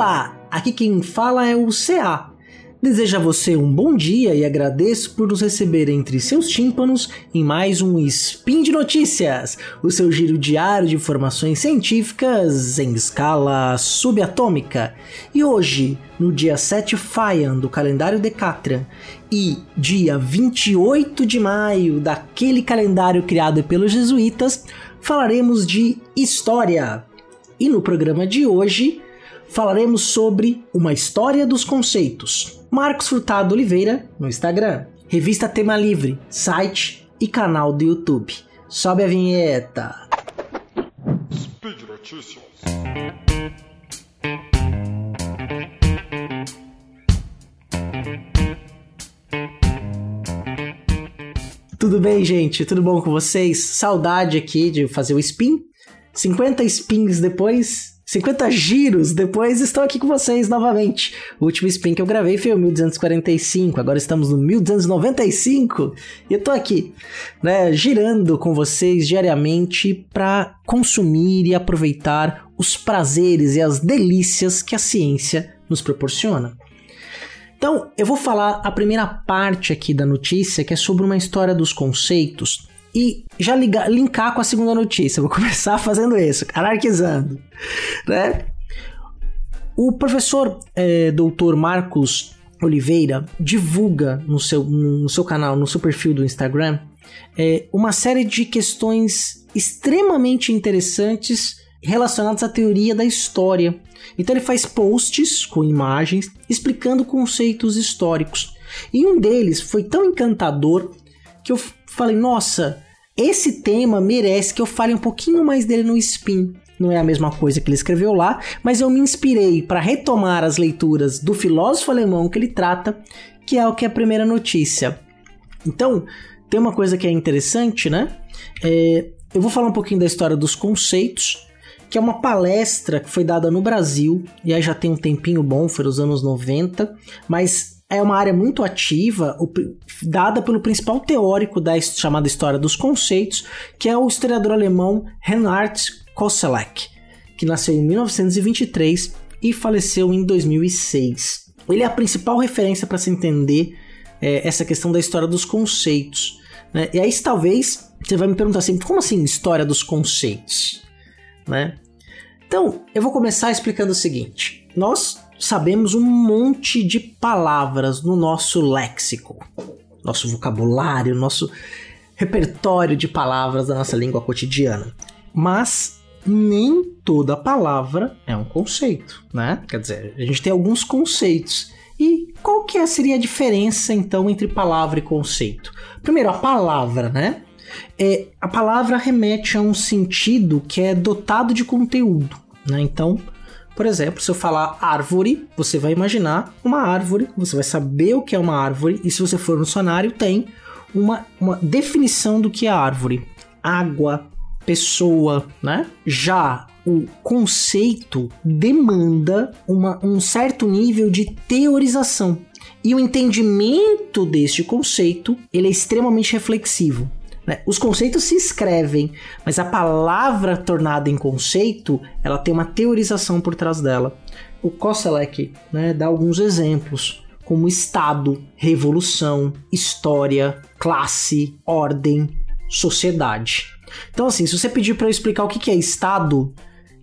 Olá, aqui quem fala é o CA. Desejo a você um bom dia e agradeço por nos receber entre seus tímpanos em mais um Spin de Notícias, o seu giro diário de informações científicas em escala subatômica. E hoje, no dia 7 Faian do calendário Decatrian e dia 28 de maio daquele calendário criado pelos jesuítas, falaremos de história. E no programa de hoje, falaremos sobre uma história dos conceitos. Marcos Furtado Oliveira no Instagram, revista Tema Livre, site e canal do YouTube. Sobe a vinheta. Speed Notícias. Tudo bem, gente? Tudo bom com vocês? Saudade aqui de fazer o spin. 50 spins depois, 50 giros depois estou aqui com vocês novamente. O último spin que eu gravei foi o 1245, agora estamos no 1295 e eu tô aqui, né, girando com vocês diariamente para consumir e aproveitar os prazeres e as delícias que a ciência nos proporciona. Então, eu vou falar a primeira parte aqui da notícia, que é sobre uma história dos conceitos e já ligar, linkar com a segunda notícia. Vou começar fazendo isso, anarquizando, né? O professor é, doutor Marcos Oliveira divulga no seu, no seu canal, no seu perfil do Instagram, é, uma série de questões extremamente interessantes relacionadas à teoria da história. Então ele faz posts com imagens explicando conceitos históricos. E um deles foi tão encantador que eu falei, nossa, esse tema merece que eu fale um pouquinho mais dele no Spin. Não é a mesma coisa que ele escreveu lá, mas eu me inspirei para retomar as leituras do filósofo alemão que ele trata, que é o que é a primeira notícia. Então, tem uma coisa que é interessante, né? É, eu vou falar um pouquinho da história dos conceitos, que é uma palestra que foi dada no Brasil, e aí já tem um tempinho bom, foi nos anos 90, mas é uma área muito ativa, dada pelo principal teórico da chamada história dos conceitos, que é o historiador alemão Reinhard Koselleck, que nasceu em 1923 e faleceu em 2006. Ele é a principal referência para se entender é, essa questão da história dos conceitos. Né? E aí talvez você vai me perguntar assim, como assim história dos conceitos? Né? Então, eu vou começar explicando o seguinte. Nós sabemos um monte de palavras no nosso léxico, nosso vocabulário, nosso repertório de palavras da nossa língua cotidiana. Mas nem toda palavra é um conceito, né? Quer dizer, a gente tem alguns conceitos. E qual que seria a diferença então entre palavra e conceito? Primeiro, a palavra, né? É, a palavra remete a um sentido que é dotado de conteúdo, né? Então, por exemplo, se eu falar árvore, você vai imaginar uma árvore, você vai saber o que é uma árvore, e se você for no dicionário, tem uma, uma definição do que é árvore: água, pessoa, né? Já o conceito demanda uma, um certo nível de teorização. E o entendimento deste conceito ele é extremamente reflexivo. Né? Os conceitos se escrevem, mas a palavra tornada em conceito, ela tem uma teorização por trás dela. O Koselleck né, dá alguns exemplos, como Estado, revolução, história, classe, ordem, sociedade. Então, assim, se você pedir para eu explicar o que é Estado,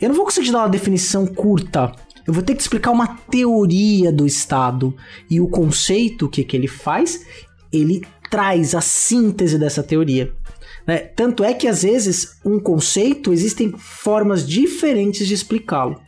eu não vou conseguir dar uma definição curta. Eu vou ter que explicar uma teoria do Estado e o conceito, o que, que ele faz, ele traz a síntese dessa teoria. Né? Tanto é que às vezes um conceito existem formas diferentes de explicá-lo.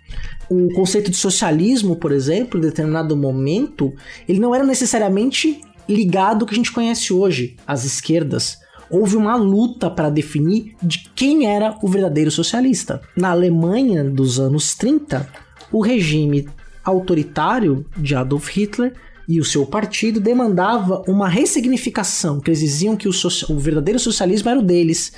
O conceito de socialismo, por exemplo, em determinado momento, ele não era necessariamente ligado ao que a gente conhece hoje, as esquerdas. Houve uma luta para definir de quem era o verdadeiro socialista. Na Alemanha dos anos 30, o regime autoritário de Adolf Hitler e o seu partido demandava uma ressignificação, que eles diziam que o, o verdadeiro socialismo era o deles,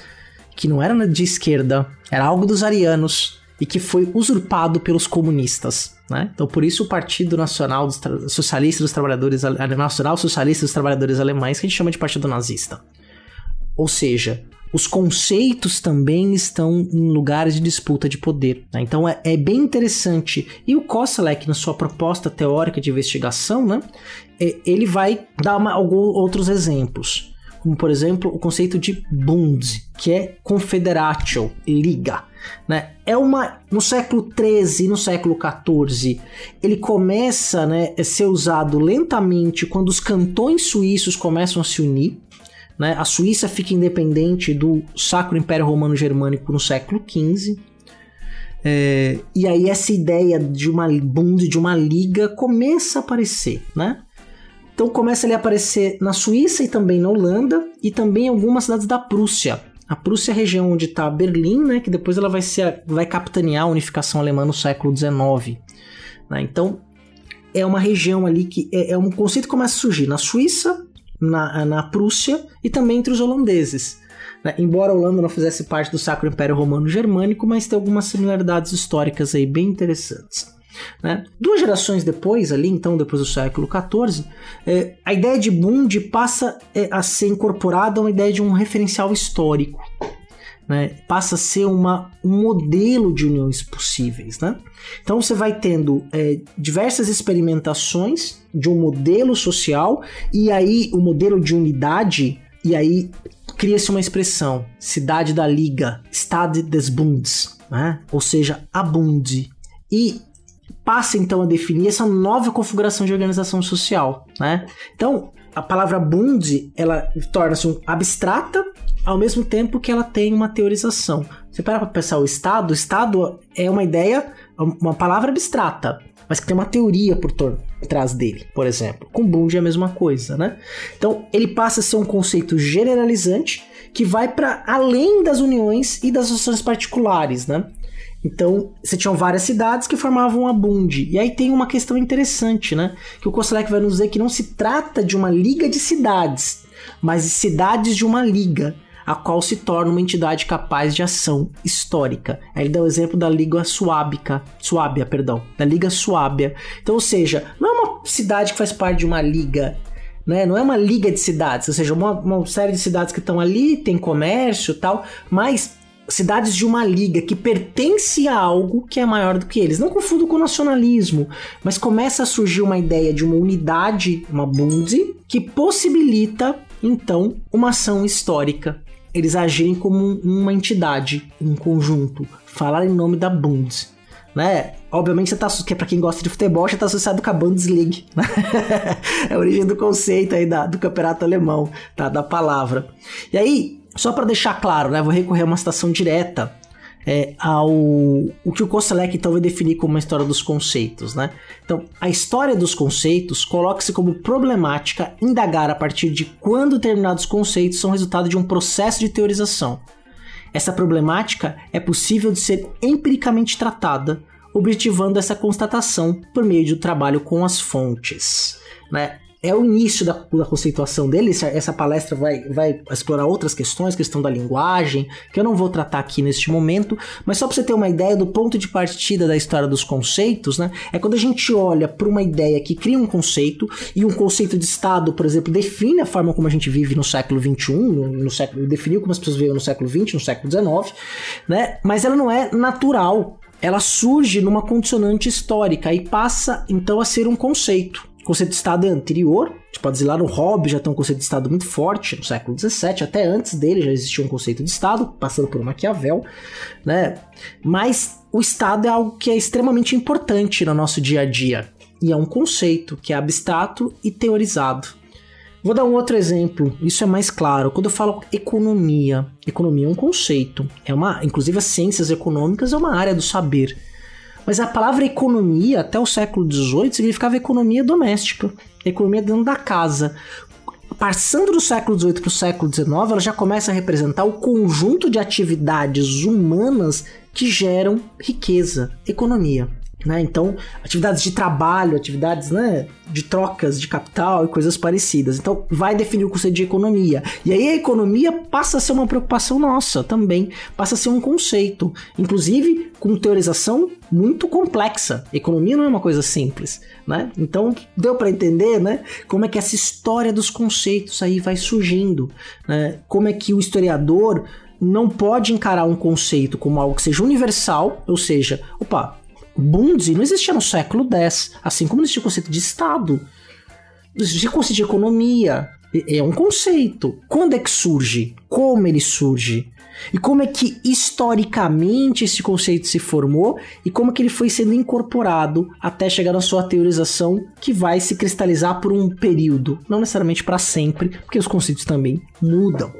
que não era de esquerda, era algo dos arianos e que foi usurpado pelos comunistas. Né? Então, por isso, o Partido Nacional dos Socialista dos Trabalhadores Nacional Socialista dos Trabalhadores Alemães, que a gente chama de Partido Nazista. Ou seja, os conceitos também estão em lugares de disputa de poder. Né? Então é, é, bem interessante. E o Koselleck, na sua proposta teórica de investigação, né, é, ele vai dar uma, alguns outros exemplos. Como, por exemplo, o conceito de Bund, que é confederatio, liga. Né? É uma no século 13 e no século 14 ele começa né, a ser usado lentamente quando os cantões suíços começam a se unir né? A Suíça fica independente do Sacro Império Romano Germânico no século XV. É, e aí essa ideia de uma Bund, de uma liga, começa a aparecer, né? Então começa a aparecer na Suíça e também na Holanda e também em algumas cidades da Prússia. A Prússia é a região onde está Berlim, né? Que depois ela vai ser, vai capitanear a unificação alemã no século XIX. Né? Então é uma região ali que é, é um conceito que começa a surgir na Suíça, na, na Prússia e também entre os holandeses. Né? Embora a Holanda não fizesse parte do Sacro Império Romano Germânico, mas tem algumas similaridades históricas aí bem interessantes. Né? Duas gerações depois, ali então, depois do século XIV, é, a ideia de Bund passa é, a ser incorporada a uma ideia de um referencial histórico né, passa a ser uma, um modelo de uniões possíveis. Né? Então você vai tendo é, diversas experimentações de um modelo social e aí o modelo de unidade, e aí cria-se uma expressão, cidade da liga, Stade des Bundes, né? ou seja, a Bund. E passa então a definir essa nova configuração de organização social. Né? Então, a palavra Bund ela torna-se um abstrata ao mesmo tempo que ela tem uma teorização. Você para para pensar o Estado, o Estado é uma ideia, uma palavra abstrata, mas que tem uma teoria por trás dele, por exemplo. Com Bund é a mesma coisa, né? Então, ele passa a ser um conceito generalizante que vai para além das uniões e das associações particulares, né? Então, você tinha várias cidades que formavam a Bund. E aí tem uma questão interessante, né? Que o Koselleck vai nos dizer que não se trata de uma liga de cidades, mas de cidades de uma liga a qual se torna uma entidade capaz de ação histórica. Aí ele dá o exemplo da Liga Suábica, Suábia, perdão, da Liga Suábia. Então, ou seja, não é uma cidade que faz parte de uma liga, né? Não é uma liga de cidades, ou seja, uma, uma série de cidades que estão ali, tem comércio, tal, mas cidades de uma liga que pertence a algo que é maior do que eles. Não confundo com nacionalismo, mas começa a surgir uma ideia de uma unidade, uma Bund, que possibilita então uma ação histórica eles agirem como uma entidade, um conjunto, falar em nome da Bund, né? Obviamente, você tá, que é para quem gosta de futebol, já tá associado com a Bundesliga, né? é a origem do conceito aí da, do campeonato alemão, tá? Da palavra. E aí, só para deixar claro, né? Vou recorrer a uma citação direta é, ao o que o então vai definir como uma história dos conceitos, né? Então, a história dos conceitos coloca-se como problemática indagar a partir de quando determinados conceitos são resultado de um processo de teorização. Essa problemática é possível de ser empiricamente tratada, objetivando essa constatação por meio do trabalho com as fontes. Né? É o início da, da conceituação dele. Essa, palestra vai, vai explorar outras questões, questão da linguagem, que eu não vou tratar aqui neste momento, mas só para você ter uma ideia do ponto de partida da história dos conceitos, né? É quando a gente olha para uma ideia que cria um conceito e um conceito de Estado, por exemplo, define a forma como a gente vive no século XXI, no, no século, definiu como as pessoas vivem no século XX, no século XIX, né? Mas ela não é natural. Ela surge numa condicionante histórica e passa então a ser um conceito. Conceito de Estado é anterior, a gente pode dizer lá no Hobbes já tem um conceito de Estado muito forte, no século XVII, até antes dele já existia um conceito de Estado, passando por Maquiavel, né? Mas o Estado é algo que é extremamente importante no nosso dia a dia, e é um conceito que é abstrato e teorizado. Vou dar um outro exemplo, isso é mais claro. Quando eu falo economia, economia é um conceito, é uma, inclusive as ciências econômicas é uma área do saber. Mas a palavra economia, até o século XVIII, significava economia doméstica, economia dentro da casa. Passando do século XVIII para o século XIX, ela já começa a representar o conjunto de atividades humanas que geram riqueza, economia. Né? Então, atividades de trabalho, atividades né, de trocas de capital e coisas parecidas. Então, vai definir o conceito de economia. E aí a economia passa a ser uma preocupação nossa também, passa a ser um conceito, inclusive com teorização muito complexa. Economia não é uma coisa simples, né? Então, deu para entender, né, como é que essa história dos conceitos aí vai surgindo, né? Como é que o historiador não pode encarar um conceito como algo que seja universal, ou seja, opa, Bunzi não existia no século X, assim como existia o conceito de Estado. Existia o conceito de economia. É um conceito. Quando é que surge? Como ele surge? E como é que historicamente esse conceito se formou e como é que ele foi sendo incorporado até chegar na sua teorização que vai se cristalizar por um período, não necessariamente para sempre, porque os conceitos também mudam.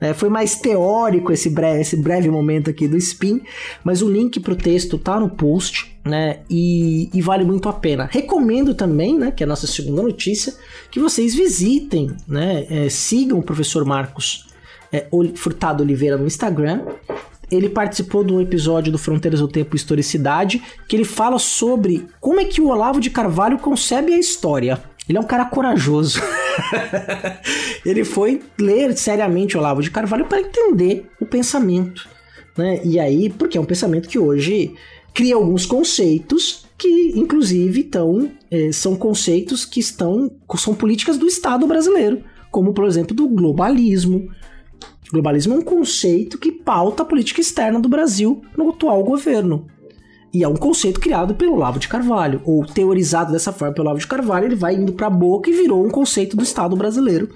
É, foi mais teórico esse breve, esse breve momento aqui do Spin, mas o link para o texto tá no post, né? E, e, vale muito a pena. Recomendo também, né? Que é a nossa segunda notícia, que vocês visitem, né? É, sigam o professor Marcos é, Furtado Oliveira no Instagram. Ele participou de um episódio do Fronteiras do Tempo e Historicidade, que ele fala sobre como é que o Olavo de Carvalho concebe a história. Ele é um cara corajoso. ele foi ler seriamente Olavo de Carvalho para entender o pensamento. Né? E aí, porque é um pensamento que hoje cria alguns conceitos que, inclusive, estão, é, são conceitos que estão, são políticas do Estado brasileiro, como, por exemplo, do globalismo. Globalismo é um conceito que pauta a política externa do Brasil no atual governo. E é um conceito criado pelo Olavo de Carvalho, ou teorizado dessa forma pelo Olavo de Carvalho, ele vai indo para a boca e virou um conceito do Estado brasileiro,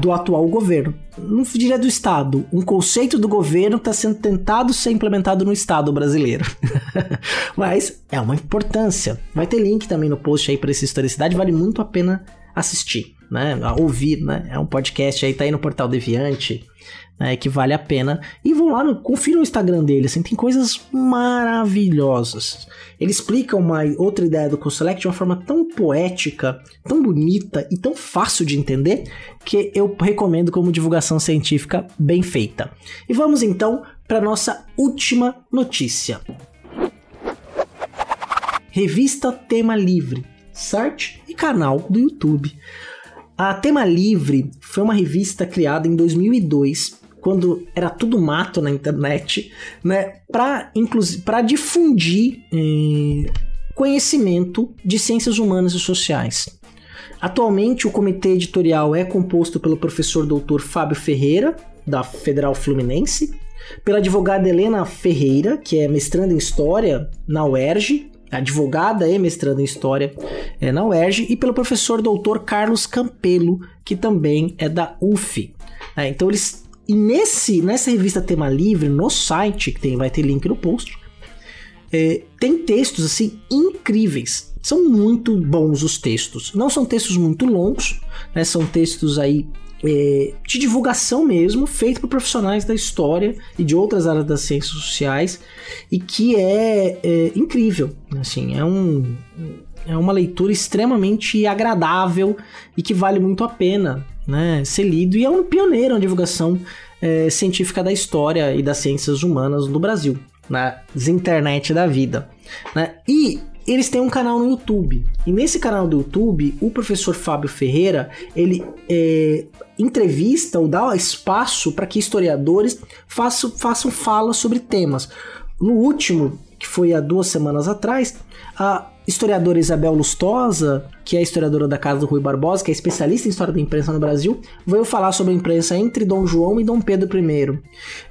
do atual governo. Não diria do Estado, um conceito do governo está sendo tentado ser implementado no Estado brasileiro. Mas é uma importância. Vai ter link também no post aí para essa historicidade, vale muito a pena assistir, né? A ouvir, né? É um podcast aí, tá aí no Portal Deviante né, que vale a pena. E vão lá, confira o Instagram dele, assim, tem coisas maravilhosas. Ele explica uma outra ideia do CoSelect de uma forma tão poética, tão bonita e tão fácil de entender que eu recomendo como divulgação científica bem feita. E vamos então para nossa última notícia. Revista Tema Livre, site e canal do YouTube. A Tema Livre foi uma revista criada em 2002 quando era tudo mato na internet, né, para inclusive para difundir eh, conhecimento de ciências humanas e sociais. Atualmente o comitê editorial é composto pelo professor doutor Fábio Ferreira, da Federal Fluminense, pela advogada Helena Ferreira, que é mestranda em História na UERJ, advogada e mestranda em História é, na UERJ, e pelo professor doutor Carlos Campelo, que também é da UF. É, então eles e nesse, nessa revista Tema Livre, no site, que tem, vai ter link no post, é, tem textos assim incríveis. São muito bons os textos. Não são textos muito longos, né? São textos aí é, de divulgação mesmo, feito por profissionais da história e de outras áreas das ciências sociais, e que é, é incrível. Assim, é um é uma leitura extremamente agradável e que vale muito a pena né, ser lido e é um pioneiro na divulgação é, científica da história e das ciências humanas no Brasil, na internet da vida. Né? E eles têm um canal no YouTube. E nesse canal do YouTube, o professor Fábio Ferreira, ele é, entrevista ou dá espaço para que historiadores façam, façam fala sobre temas. No último, que foi há duas semanas atrás, a historiadora Isabel Lustosa, que é historiadora da Casa do Rui Barbosa, que é especialista em história da imprensa no Brasil, veio falar sobre a imprensa entre Dom João e Dom Pedro I.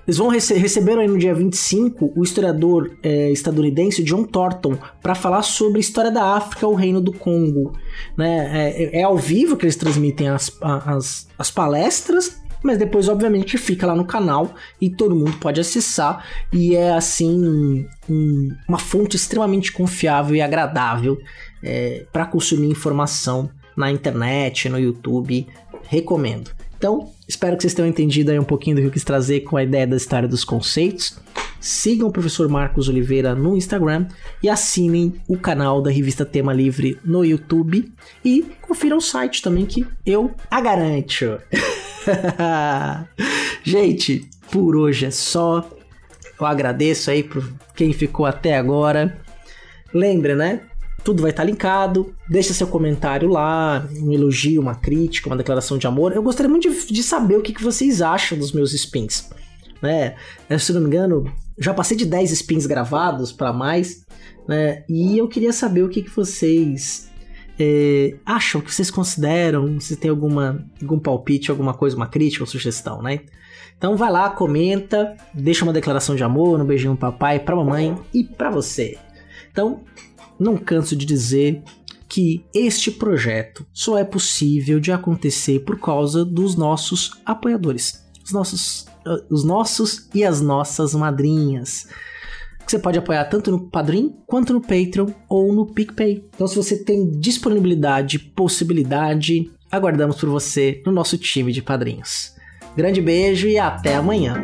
Eles vão rece receber aí no dia 25 o historiador é, estadunidense John Thornton para falar sobre a história da África, o Reino do Congo. Né? É, é ao vivo que eles transmitem as, as, as palestras mas depois obviamente fica lá no canal e todo mundo pode acessar e é assim um, uma fonte extremamente confiável e agradável é, para consumir informação na internet, no YouTube, recomendo. Então, espero que vocês tenham entendido aí um pouquinho do que eu quis trazer com a ideia da história dos conceitos. Sigam o professor Marcos Oliveira no Instagram e assinem o canal da revista Tema Livre no YouTube e confiram o site também que eu a garanto. Gente, por hoje é só. Eu agradeço aí por quem ficou até agora. lembre, né? Tudo vai estar linkado. Deixa seu comentário lá, um elogio, uma crítica, uma declaração de amor. Eu gostaria muito de, de saber o que, que vocês acham dos meus spins. Né? Se não me engano, já passei de 10 spins gravados para mais, né? E eu queria saber o que, que vocês é, acham, o que vocês consideram, se tem alguma, algum palpite, alguma coisa, uma crítica ou sugestão, né? Então vai lá, comenta, deixa uma declaração de amor, um beijinho pro papai, pra mamãe e pra você. Então, não canso de dizer que este projeto só é possível de acontecer por causa dos nossos apoiadores, os nossos, os nossos e as nossas madrinhas. Você pode apoiar tanto no Padrim quanto no Patreon ou no PicPay. Então, se você tem disponibilidade, possibilidade, aguardamos por você no nosso time de padrinhos. Grande beijo e até amanhã.